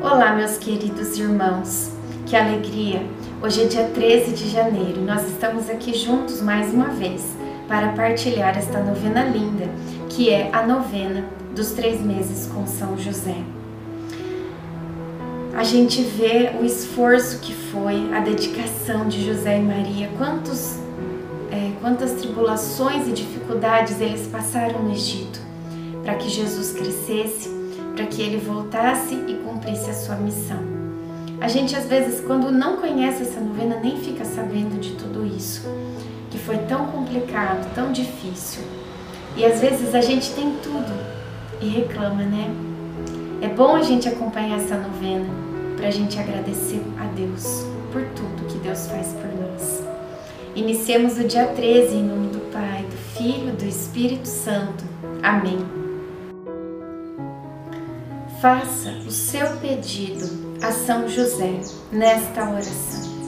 Olá, meus queridos irmãos, que alegria! Hoje é dia 13 de janeiro e nós estamos aqui juntos mais uma vez para partilhar esta novena linda, que é a novena dos três meses com São José. A gente vê o esforço que foi, a dedicação de José e Maria, quantos, é, quantas tribulações e dificuldades eles passaram no Egito para que Jesus crescesse para que ele voltasse e cumprisse a sua missão. A gente às vezes, quando não conhece essa novena, nem fica sabendo de tudo isso, que foi tão complicado, tão difícil. E às vezes a gente tem tudo e reclama, né? É bom a gente acompanhar essa novena para a gente agradecer a Deus por tudo que Deus faz por nós. Iniciemos o dia 13 em nome do Pai, do Filho, do Espírito Santo. Amém. Faça o seu pedido a São José nesta oração.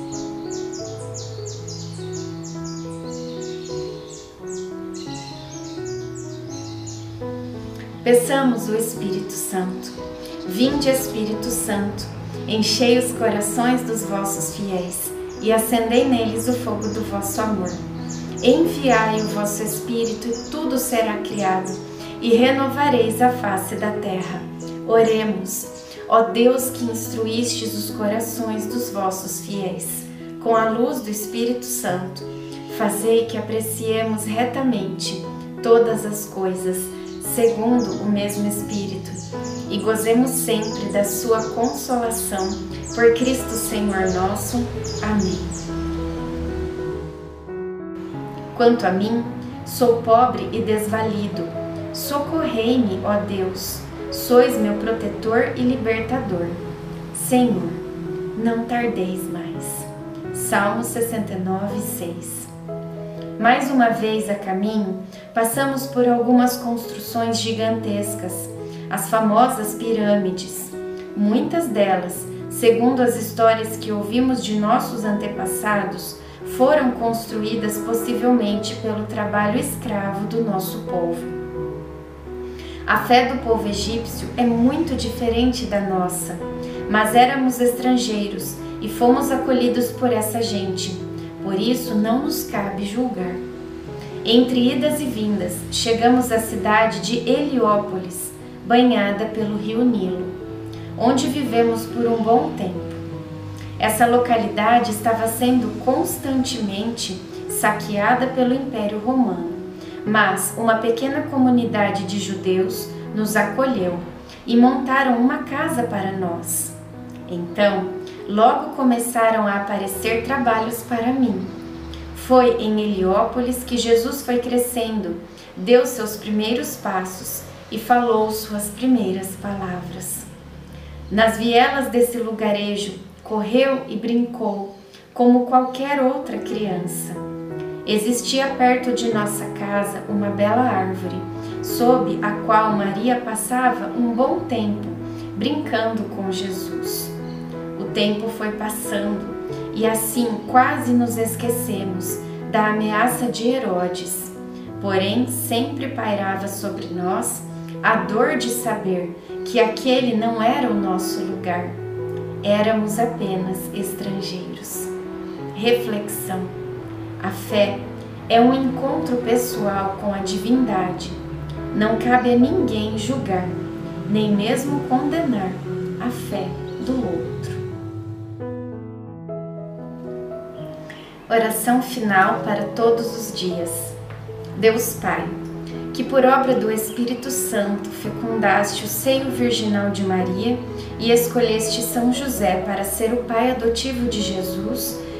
Peçamos o Espírito Santo. Vinde, Espírito Santo, enchei os corações dos vossos fiéis e acendei neles o fogo do vosso amor. Enviai o vosso Espírito e tudo será criado, e renovareis a face da terra. Oremos, ó Deus que instruístes os corações dos vossos fiéis, com a luz do Espírito Santo, fazei que apreciemos retamente todas as coisas, segundo o mesmo Espírito, e gozemos sempre da sua consolação, por Cristo Senhor nosso. Amém. Quanto a mim, sou pobre e desvalido. Socorrei-me, ó Deus sois meu protetor e libertador. Senhor, não tardeis mais. Salmo 69, 6. Mais uma vez a caminho, passamos por algumas construções gigantescas, as famosas pirâmides. Muitas delas, segundo as histórias que ouvimos de nossos antepassados, foram construídas possivelmente pelo trabalho escravo do nosso povo. A fé do povo egípcio é muito diferente da nossa, mas éramos estrangeiros e fomos acolhidos por essa gente, por isso não nos cabe julgar. Entre idas e vindas, chegamos à cidade de Heliópolis, banhada pelo rio Nilo, onde vivemos por um bom tempo. Essa localidade estava sendo constantemente saqueada pelo Império Romano mas uma pequena comunidade de judeus nos acolheu e montaram uma casa para nós. Então, logo começaram a aparecer trabalhos para mim. Foi em Heliópolis que Jesus foi crescendo, deu seus primeiros passos e falou suas primeiras palavras. Nas vielas desse lugarejo, correu e brincou como qualquer outra criança. Existia perto de nossa casa uma bela árvore, sob a qual Maria passava um bom tempo brincando com Jesus. O tempo foi passando e assim quase nos esquecemos da ameaça de Herodes. Porém, sempre pairava sobre nós a dor de saber que aquele não era o nosso lugar. Éramos apenas estrangeiros. Reflexão a fé é um encontro pessoal com a divindade. Não cabe a ninguém julgar, nem mesmo condenar a fé do outro. Oração final para todos os dias. Deus Pai, que por obra do Espírito Santo fecundaste o seio virginal de Maria e escolheste São José para ser o pai adotivo de Jesus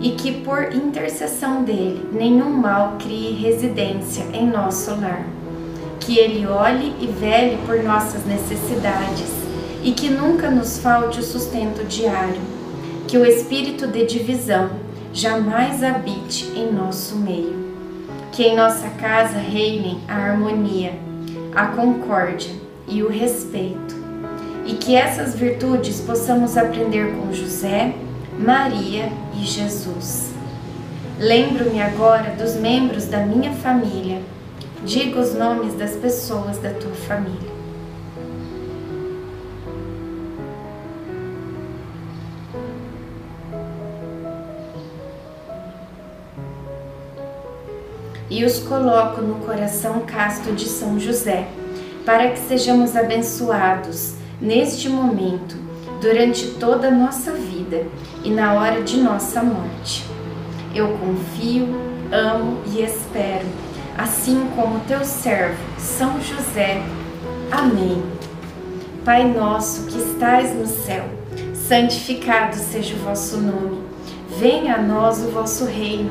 e que por intercessão dele nenhum mal crie residência em nosso lar. que Ele olhe e vele por nossas necessidades e que nunca nos falte o sustento diário. Que o espírito de divisão jamais habite em nosso meio. Que em nossa casa reinem a harmonia, a concórdia e o respeito. E que essas virtudes possamos aprender com José, Maria e Jesus. Lembro-me agora dos membros da minha família. Diga os nomes das pessoas da tua família. e os coloco no coração casto de São José, para que sejamos abençoados neste momento, durante toda a nossa vida e na hora de nossa morte. Eu confio, amo e espero, assim como teu servo, São José. Amém. Pai nosso que estais no céu, santificado seja o vosso nome. Venha a nós o vosso reino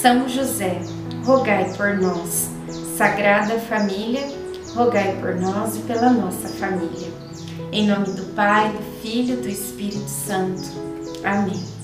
São José, rogai por nós. Sagrada Família, rogai por nós e pela nossa família. Em nome do Pai, do Filho e do Espírito Santo. Amém.